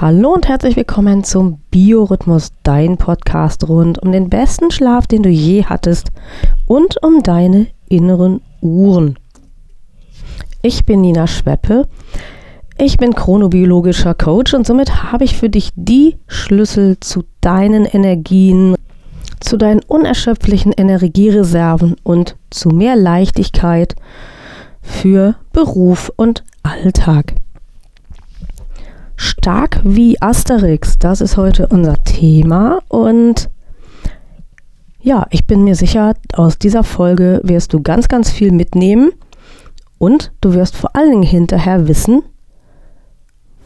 Hallo und herzlich willkommen zum Biorhythmus, dein Podcast rund um den besten Schlaf, den du je hattest und um deine inneren Uhren. Ich bin Nina Schweppe. Ich bin chronobiologischer Coach und somit habe ich für dich die Schlüssel zu deinen Energien, zu deinen unerschöpflichen Energiereserven und zu mehr Leichtigkeit für Beruf und Alltag. Stark wie Asterix, das ist heute unser Thema und ja, ich bin mir sicher, aus dieser Folge wirst du ganz, ganz viel mitnehmen und du wirst vor allen Dingen hinterher wissen,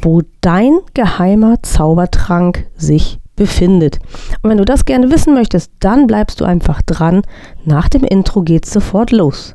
wo dein geheimer Zaubertrank sich befindet. Und wenn du das gerne wissen möchtest, dann bleibst du einfach dran. Nach dem Intro geht's sofort los.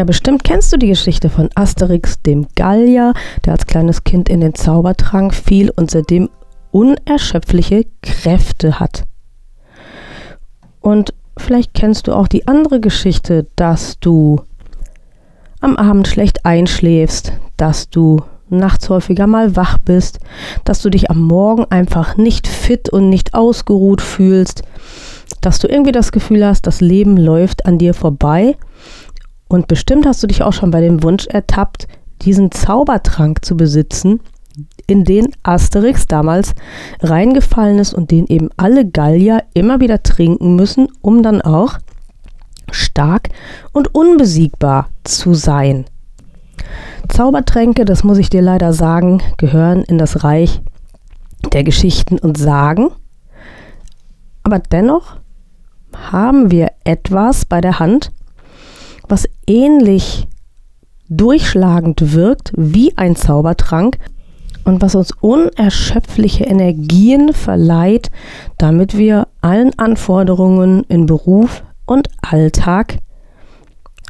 Ja, bestimmt kennst du die Geschichte von Asterix, dem Gallier, der als kleines Kind in den Zaubertrank fiel und seitdem unerschöpfliche Kräfte hat. Und vielleicht kennst du auch die andere Geschichte, dass du am Abend schlecht einschläfst, dass du nachts häufiger mal wach bist, dass du dich am Morgen einfach nicht fit und nicht ausgeruht fühlst, dass du irgendwie das Gefühl hast, das Leben läuft an dir vorbei und bestimmt hast du dich auch schon bei dem Wunsch ertappt, diesen Zaubertrank zu besitzen, in den Asterix damals reingefallen ist und den eben alle Gallier immer wieder trinken müssen, um dann auch stark und unbesiegbar zu sein. Zaubertränke, das muss ich dir leider sagen, gehören in das Reich der Geschichten und Sagen. Aber dennoch haben wir etwas bei der Hand, was ähnlich durchschlagend wirkt wie ein Zaubertrank und was uns unerschöpfliche Energien verleiht, damit wir allen Anforderungen in Beruf und Alltag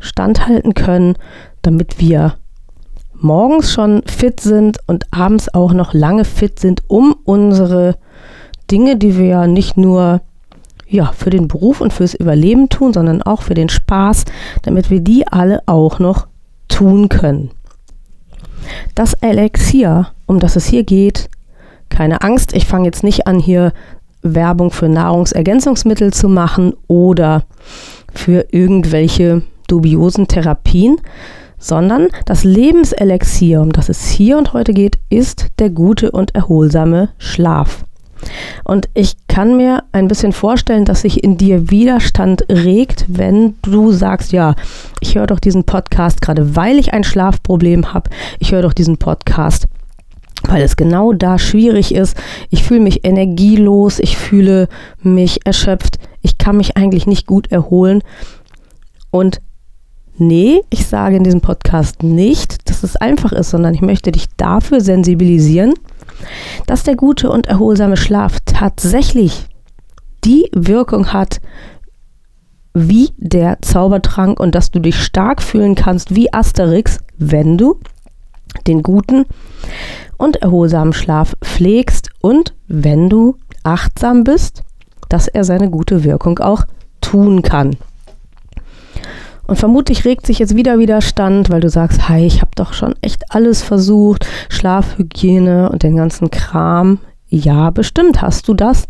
standhalten können, damit wir morgens schon fit sind und abends auch noch lange fit sind, um unsere Dinge, die wir ja nicht nur ja, für den Beruf und fürs Überleben tun, sondern auch für den Spaß, damit wir die alle auch noch tun können. Das Elixier, um das es hier geht, keine Angst, ich fange jetzt nicht an, hier Werbung für Nahrungsergänzungsmittel zu machen oder für irgendwelche dubiosen Therapien, sondern das Lebenselixier, um das es hier und heute geht, ist der gute und erholsame Schlaf. Und ich kann mir ein bisschen vorstellen, dass sich in dir Widerstand regt, wenn du sagst, ja, ich höre doch diesen Podcast gerade, weil ich ein Schlafproblem habe. Ich höre doch diesen Podcast, weil es genau da schwierig ist. Ich fühle mich energielos, ich fühle mich erschöpft, ich kann mich eigentlich nicht gut erholen. Und nee, ich sage in diesem Podcast nicht, dass es einfach ist, sondern ich möchte dich dafür sensibilisieren, dass der gute und erholsame Schlaf tatsächlich die Wirkung hat, wie der Zaubertrank und dass du dich stark fühlen kannst wie Asterix, wenn du den guten und erholsamen Schlaf pflegst und wenn du achtsam bist, dass er seine gute Wirkung auch tun kann. Und vermutlich regt sich jetzt wieder Widerstand, weil du sagst, hey, ich habe doch schon echt alles versucht, Schlafhygiene und den ganzen Kram. Ja, bestimmt hast du das.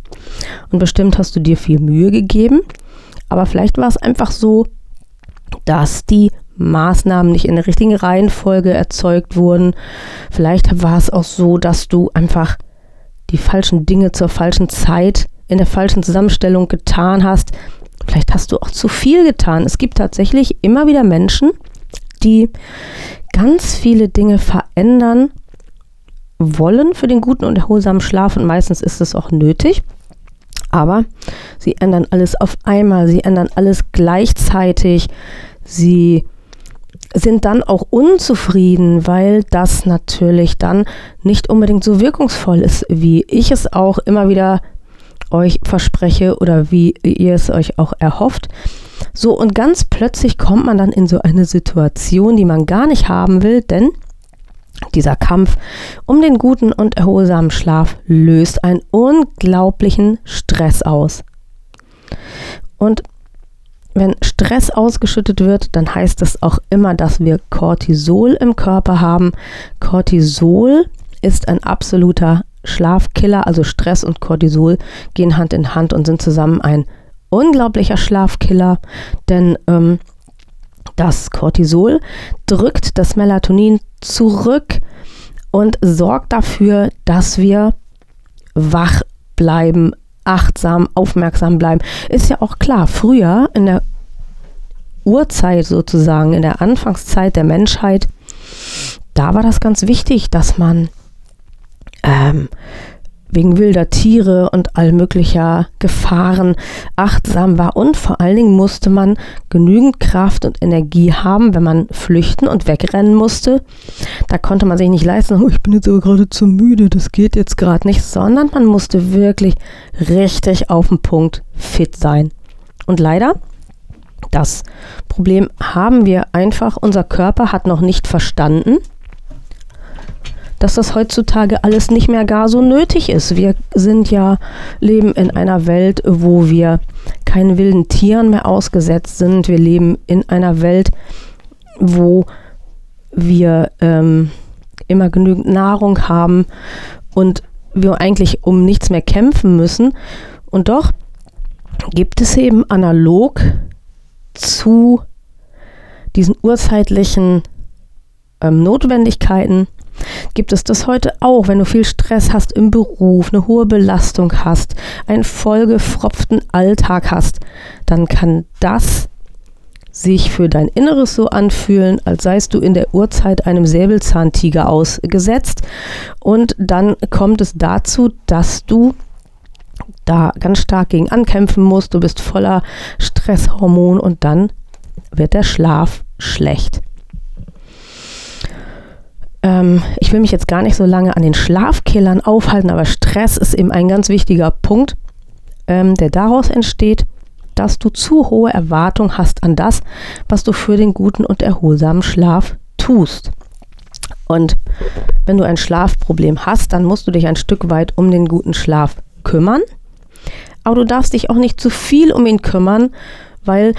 Und bestimmt hast du dir viel Mühe gegeben. Aber vielleicht war es einfach so, dass die Maßnahmen nicht in der richtigen Reihenfolge erzeugt wurden. Vielleicht war es auch so, dass du einfach die falschen Dinge zur falschen Zeit in der falschen Zusammenstellung getan hast, Vielleicht hast du auch zu viel getan. Es gibt tatsächlich immer wieder Menschen, die ganz viele Dinge verändern wollen für den guten und erholsamen Schlaf und meistens ist es auch nötig. Aber sie ändern alles auf einmal, sie ändern alles gleichzeitig, sie sind dann auch unzufrieden, weil das natürlich dann nicht unbedingt so wirkungsvoll ist, wie ich es auch immer wieder euch verspreche oder wie ihr es euch auch erhofft. So, und ganz plötzlich kommt man dann in so eine Situation, die man gar nicht haben will, denn dieser Kampf um den guten und erholsamen Schlaf löst einen unglaublichen Stress aus. Und wenn Stress ausgeschüttet wird, dann heißt das auch immer, dass wir Cortisol im Körper haben. Cortisol ist ein absoluter Schlafkiller, also Stress und Cortisol gehen Hand in Hand und sind zusammen ein unglaublicher Schlafkiller, denn ähm, das Cortisol drückt das Melatonin zurück und sorgt dafür, dass wir wach bleiben, achtsam, aufmerksam bleiben. Ist ja auch klar, früher in der Urzeit sozusagen, in der Anfangszeit der Menschheit, da war das ganz wichtig, dass man ähm, wegen wilder Tiere und all möglicher Gefahren achtsam war und vor allen Dingen musste man genügend Kraft und Energie haben, wenn man flüchten und wegrennen musste. Da konnte man sich nicht leisten, oh, ich bin jetzt aber gerade zu müde, das geht jetzt gerade nicht, sondern man musste wirklich richtig auf den Punkt fit sein. Und leider das Problem haben wir einfach, unser Körper hat noch nicht verstanden, dass das heutzutage alles nicht mehr gar so nötig ist. Wir sind ja, leben in einer Welt, wo wir keinen wilden Tieren mehr ausgesetzt sind. Wir leben in einer Welt, wo wir ähm, immer genügend Nahrung haben und wir eigentlich um nichts mehr kämpfen müssen. Und doch gibt es eben analog zu diesen urzeitlichen ähm, Notwendigkeiten gibt es das heute auch, wenn du viel Stress hast im Beruf, eine hohe Belastung hast, einen vollgefropften Alltag hast, dann kann das sich für dein Inneres so anfühlen, als seist du in der Urzeit einem Säbelzahntiger ausgesetzt. Und dann kommt es dazu, dass du da ganz stark gegen ankämpfen musst. Du bist voller Stresshormon und dann wird der Schlaf schlecht. Ähm, ich will mich jetzt gar nicht so lange an den Schlafkillern aufhalten, aber Stress ist eben ein ganz wichtiger Punkt, ähm, der daraus entsteht, dass du zu hohe Erwartungen hast an das, was du für den guten und erholsamen Schlaf tust. Und wenn du ein Schlafproblem hast, dann musst du dich ein Stück weit um den guten Schlaf kümmern. Aber du darfst dich auch nicht zu viel um ihn kümmern, weil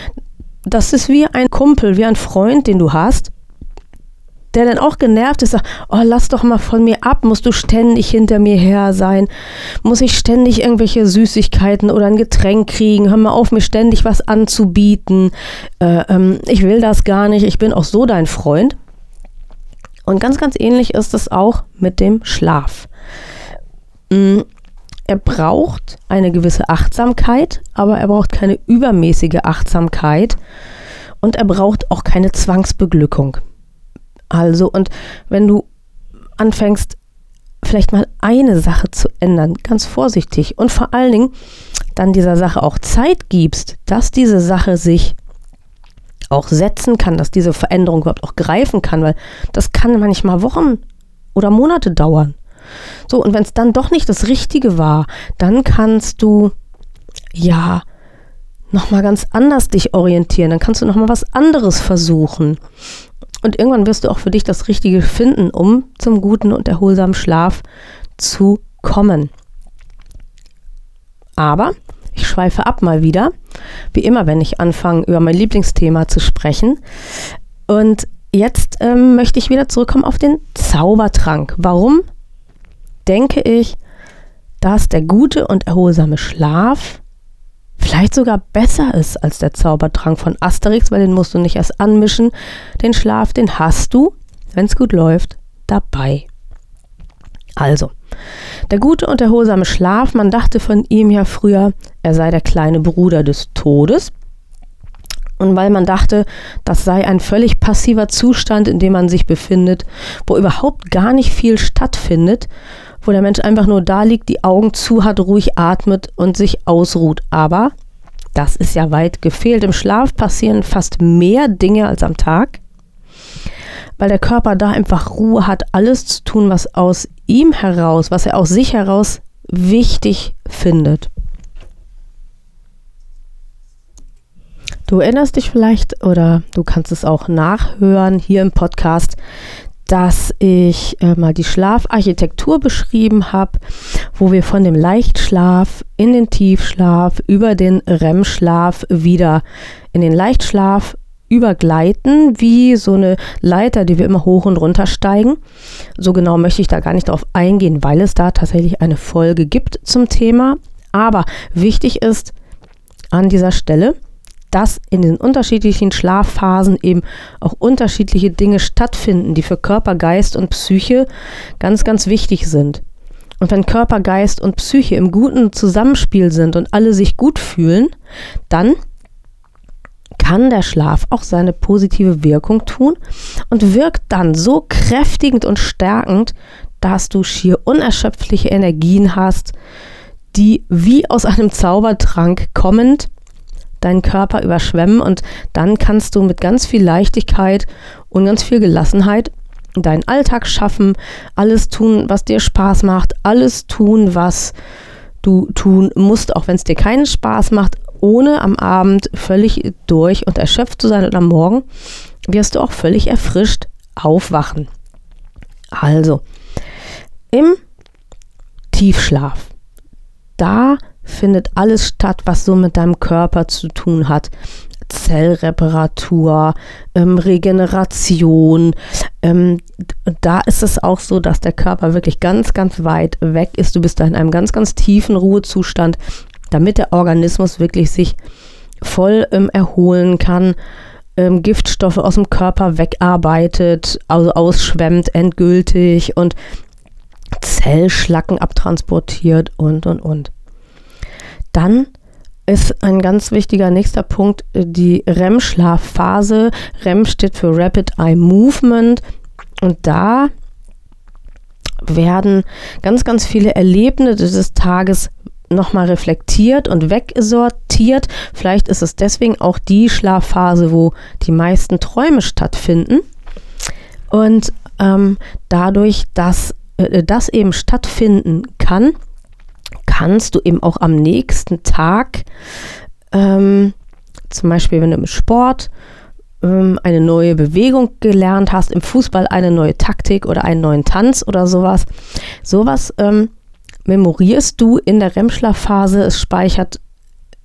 das ist wie ein Kumpel, wie ein Freund, den du hast, der dann auch genervt ist, sagt, oh, lass doch mal von mir ab, musst du ständig hinter mir her sein, muss ich ständig irgendwelche Süßigkeiten oder ein Getränk kriegen, hör mal auf, mir ständig was anzubieten, äh, ähm, ich will das gar nicht, ich bin auch so dein Freund. Und ganz, ganz ähnlich ist es auch mit dem Schlaf. Mm, er braucht eine gewisse Achtsamkeit, aber er braucht keine übermäßige Achtsamkeit und er braucht auch keine Zwangsbeglückung. Also, und wenn du anfängst, vielleicht mal eine Sache zu ändern, ganz vorsichtig und vor allen Dingen dann dieser Sache auch Zeit gibst, dass diese Sache sich auch setzen kann, dass diese Veränderung überhaupt auch greifen kann, weil das kann manchmal Wochen oder Monate dauern. So, und wenn es dann doch nicht das Richtige war, dann kannst du ja nochmal ganz anders dich orientieren, dann kannst du nochmal was anderes versuchen. Und irgendwann wirst du auch für dich das Richtige finden, um zum guten und erholsamen Schlaf zu kommen. Aber ich schweife ab mal wieder, wie immer, wenn ich anfange, über mein Lieblingsthema zu sprechen. Und jetzt ähm, möchte ich wieder zurückkommen auf den Zaubertrank. Warum denke ich, dass der gute und erholsame Schlaf vielleicht sogar besser ist als der Zaubertrank von Asterix, weil den musst du nicht erst anmischen. Den Schlaf, den hast du, wenn es gut läuft, dabei. Also, Der gute und erholsame Schlaf, man dachte von ihm ja früher, er sei der kleine Bruder des Todes. Und weil man dachte, das sei ein völlig passiver Zustand, in dem man sich befindet, wo überhaupt gar nicht viel stattfindet, wo der Mensch einfach nur da liegt, die Augen zu hat, ruhig atmet und sich ausruht. Aber das ist ja weit gefehlt. Im Schlaf passieren fast mehr Dinge als am Tag, weil der Körper da einfach Ruhe hat, alles zu tun, was aus ihm heraus, was er aus sich heraus wichtig findet. Du erinnerst dich vielleicht oder du kannst es auch nachhören hier im Podcast, dass ich äh, mal die Schlafarchitektur beschrieben habe, wo wir von dem Leichtschlaf in den Tiefschlaf über den REM-Schlaf wieder in den Leichtschlaf übergleiten, wie so eine Leiter, die wir immer hoch und runter steigen. So genau möchte ich da gar nicht drauf eingehen, weil es da tatsächlich eine Folge gibt zum Thema. Aber wichtig ist an dieser Stelle, dass in den unterschiedlichen Schlafphasen eben auch unterschiedliche Dinge stattfinden, die für Körper, Geist und Psyche ganz, ganz wichtig sind. Und wenn Körper, Geist und Psyche im guten Zusammenspiel sind und alle sich gut fühlen, dann kann der Schlaf auch seine positive Wirkung tun und wirkt dann so kräftigend und stärkend, dass du schier unerschöpfliche Energien hast, die wie aus einem Zaubertrank kommend deinen Körper überschwemmen und dann kannst du mit ganz viel Leichtigkeit und ganz viel Gelassenheit deinen Alltag schaffen, alles tun, was dir Spaß macht, alles tun, was du tun musst, auch wenn es dir keinen Spaß macht, ohne am Abend völlig durch und erschöpft zu sein und am Morgen wirst du auch völlig erfrischt aufwachen. Also, im Tiefschlaf, da findet alles statt, was so mit deinem Körper zu tun hat. Zellreparatur, ähm, Regeneration. Ähm, da ist es auch so, dass der Körper wirklich ganz, ganz weit weg ist. Du bist da in einem ganz, ganz tiefen Ruhezustand, damit der Organismus wirklich sich voll ähm, erholen kann, ähm, Giftstoffe aus dem Körper wegarbeitet, also ausschwemmt endgültig und Zellschlacken abtransportiert und, und, und. Dann ist ein ganz wichtiger nächster Punkt äh, die REM-Schlafphase. REM steht für Rapid Eye Movement und da werden ganz, ganz viele Erlebnisse des Tages nochmal reflektiert und wegsortiert. Vielleicht ist es deswegen auch die Schlafphase, wo die meisten Träume stattfinden. Und ähm, dadurch, dass äh, das eben stattfinden kann, kannst du eben auch am nächsten Tag, ähm, zum Beispiel wenn du im Sport ähm, eine neue Bewegung gelernt hast, im Fußball eine neue Taktik oder einen neuen Tanz oder sowas, sowas ähm, memorierst du in der REM-Schlafphase, es speichert,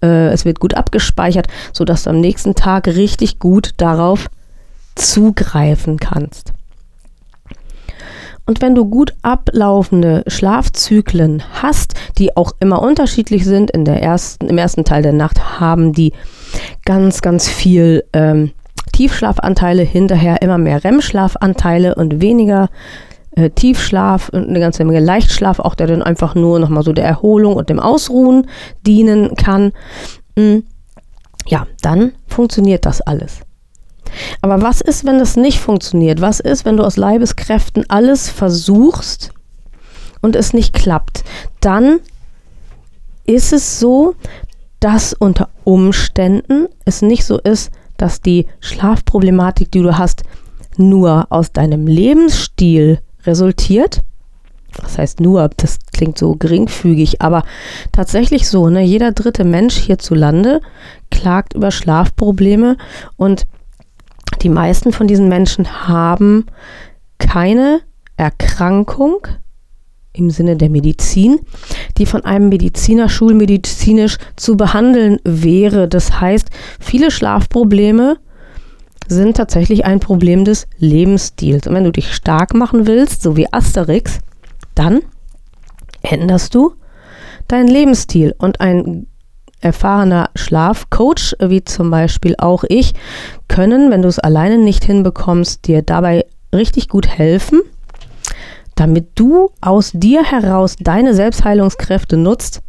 äh, es wird gut abgespeichert, sodass du am nächsten Tag richtig gut darauf zugreifen kannst. Und wenn du gut ablaufende Schlafzyklen hast, die auch immer unterschiedlich sind, in der ersten, im ersten Teil der Nacht haben die ganz, ganz viel ähm, Tiefschlafanteile, hinterher immer mehr REM-Schlafanteile und weniger äh, Tiefschlaf und eine ganze Menge Leichtschlaf, auch der dann einfach nur nochmal so der Erholung und dem Ausruhen dienen kann. Mm, ja, dann funktioniert das alles. Aber was ist, wenn das nicht funktioniert? Was ist, wenn du aus Leibeskräften alles versuchst und es nicht klappt? Dann ist es so, dass unter Umständen es nicht so ist, dass die Schlafproblematik, die du hast, nur aus deinem Lebensstil resultiert. Das heißt nur, das klingt so geringfügig, aber tatsächlich so, ne? Jeder dritte Mensch hierzulande klagt über Schlafprobleme und die meisten von diesen Menschen haben keine Erkrankung im Sinne der Medizin, die von einem Mediziner schulmedizinisch zu behandeln wäre. Das heißt, viele Schlafprobleme sind tatsächlich ein Problem des Lebensstils. Und wenn du dich stark machen willst, so wie Asterix, dann änderst du deinen Lebensstil. Und ein erfahrener Schlafcoach, wie zum Beispiel auch ich, können, wenn du es alleine nicht hinbekommst, dir dabei richtig gut helfen. damit du aus dir heraus deine Selbstheilungskräfte nutzt,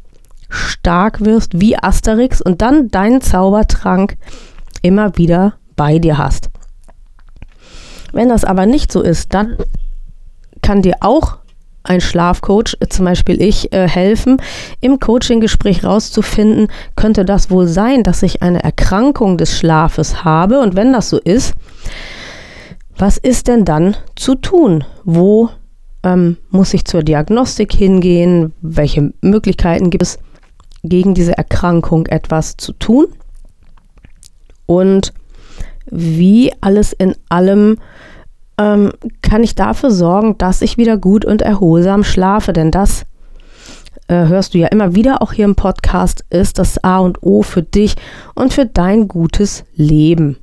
stark wirst wie Asterix und dann deinen Zaubertrank immer wieder bei dir hast. Wenn das aber nicht so ist, dann kann dir auch ein Schlafcoach, zum Beispiel ich, äh, helfen, im Coaching-Gespräch rauszufinden, könnte das wohl sein, dass ich eine Erkrankung des Schlafes habe? Und wenn das so ist, was ist denn dann zu tun? Wo ähm, muss ich zur Diagnostik hingehen? Welche Möglichkeiten gibt es, gegen diese Erkrankung etwas zu tun? Und wie alles in allem ähm, kann ich dafür sorgen, dass ich wieder gut und erholsam schlafe. Denn das äh, hörst du ja immer wieder auch hier im Podcast, ist das A und O für dich und für dein gutes Leben.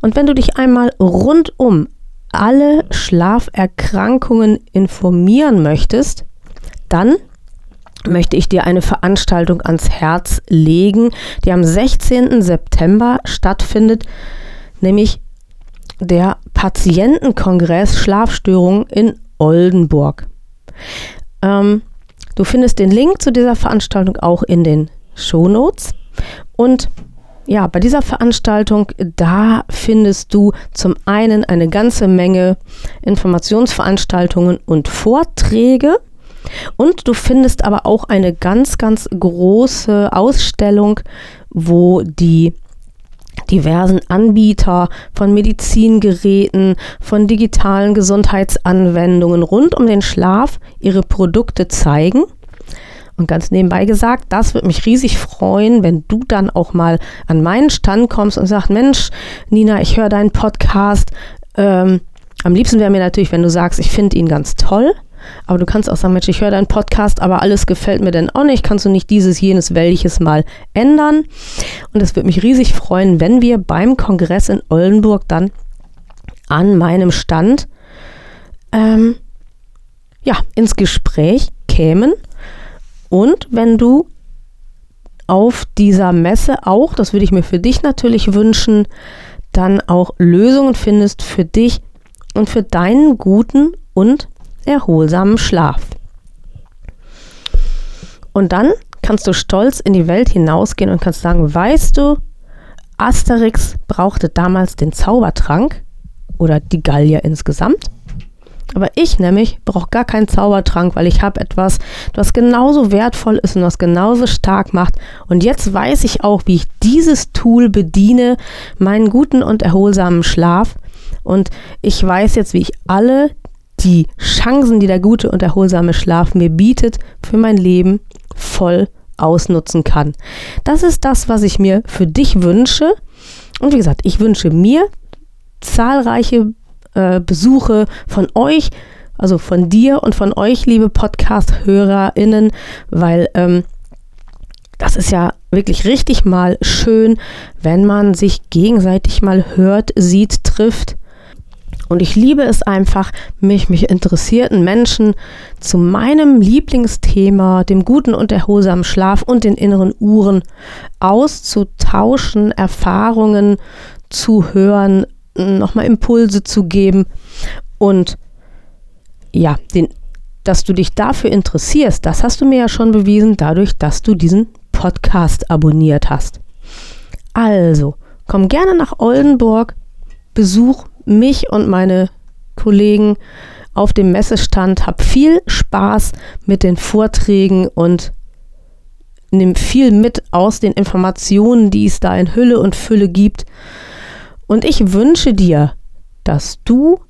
Und wenn du dich einmal rundum alle Schlaferkrankungen informieren möchtest, dann möchte ich dir eine Veranstaltung ans Herz legen, die am 16. September stattfindet, nämlich der Patientenkongress Schlafstörungen in Oldenburg. Ähm, du findest den Link zu dieser Veranstaltung auch in den Shownotes. Und ja, bei dieser Veranstaltung, da findest du zum einen eine ganze Menge Informationsveranstaltungen und Vorträge. Und du findest aber auch eine ganz, ganz große Ausstellung, wo die diversen Anbieter von Medizingeräten, von digitalen Gesundheitsanwendungen rund um den Schlaf ihre Produkte zeigen. Und ganz nebenbei gesagt, das würde mich riesig freuen, wenn du dann auch mal an meinen Stand kommst und sagst, Mensch, Nina, ich höre deinen Podcast. Ähm, am liebsten wäre mir natürlich, wenn du sagst, ich finde ihn ganz toll. Aber du kannst auch sagen, Mensch, ich höre deinen Podcast, aber alles gefällt mir denn auch nicht. Kannst du nicht dieses, jenes, welches mal ändern? Und es würde mich riesig freuen, wenn wir beim Kongress in Oldenburg dann an meinem Stand ähm, ja, ins Gespräch kämen. Und wenn du auf dieser Messe auch, das würde ich mir für dich natürlich wünschen, dann auch Lösungen findest für dich und für deinen guten und erholsamen Schlaf. Und dann kannst du stolz in die Welt hinausgehen und kannst sagen, weißt du, Asterix brauchte damals den Zaubertrank oder die Gallier insgesamt. Aber ich nämlich brauche gar keinen Zaubertrank, weil ich habe etwas, was genauso wertvoll ist und was genauso stark macht. Und jetzt weiß ich auch, wie ich dieses Tool bediene, meinen guten und erholsamen Schlaf. Und ich weiß jetzt, wie ich alle die Chancen, die der gute und erholsame Schlaf mir bietet, für mein Leben voll ausnutzen kann. Das ist das, was ich mir für dich wünsche. Und wie gesagt, ich wünsche mir zahlreiche äh, Besuche von euch, also von dir und von euch, liebe Podcast-HörerInnen, weil ähm, das ist ja wirklich richtig mal schön, wenn man sich gegenseitig mal hört, sieht, trifft und ich liebe es einfach, mich, mich interessierten Menschen zu meinem Lieblingsthema, dem guten und erholsamen Schlaf und den inneren Uhren auszutauschen, Erfahrungen zu hören, nochmal Impulse zu geben und ja, den, dass du dich dafür interessierst, das hast du mir ja schon bewiesen, dadurch, dass du diesen Podcast abonniert hast. Also, komm gerne nach Oldenburg, besuch mich und meine Kollegen auf dem Messestand, hab viel Spaß mit den Vorträgen und nimm viel mit aus den Informationen, die es da in Hülle und Fülle gibt. Und ich wünsche dir, dass du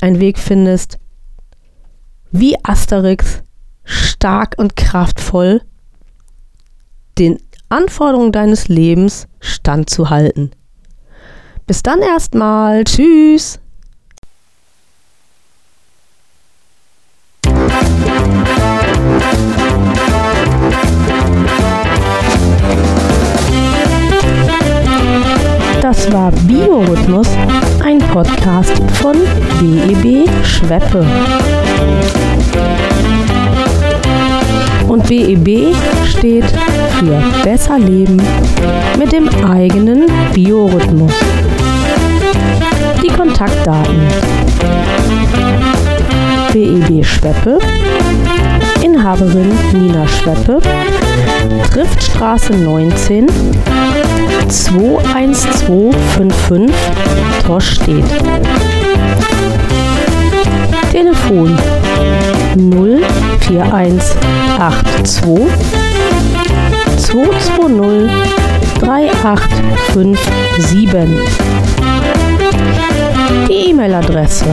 einen Weg findest, wie Asterix stark und kraftvoll den Anforderungen deines Lebens standzuhalten. Bis dann erstmal. Tschüss. Das war Biorhythmus, ein Podcast von BEB Schweppe. Und BEB steht für Besser Leben mit dem eigenen Biorhythmus. Die Kontaktdaten. BEB Schweppe, Inhaberin Nina Schweppe, Triftstraße 19, 21255 Torstedt. Telefon 04182 220 3857. Die E-Mail-Adresse.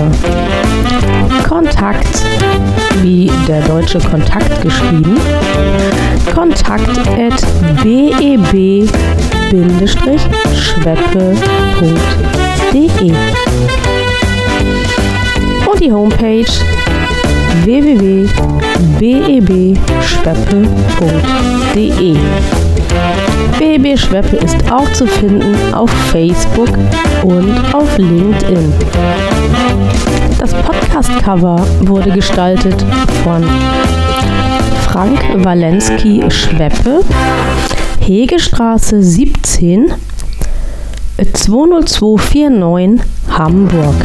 Kontakt, wie der deutsche Kontakt geschrieben, kontakt at beb-schweppe.de und die Homepage www.bebschweppe.de. BB Schweppe ist auch zu finden auf Facebook und auf LinkedIn. Das Podcast-Cover wurde gestaltet von Frank Walensky Schweppe, Hegestraße 17, 20249 Hamburg.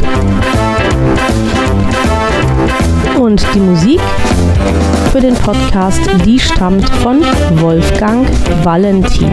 Und die Musik für den Podcast, die stammt von Wolfgang Valentin.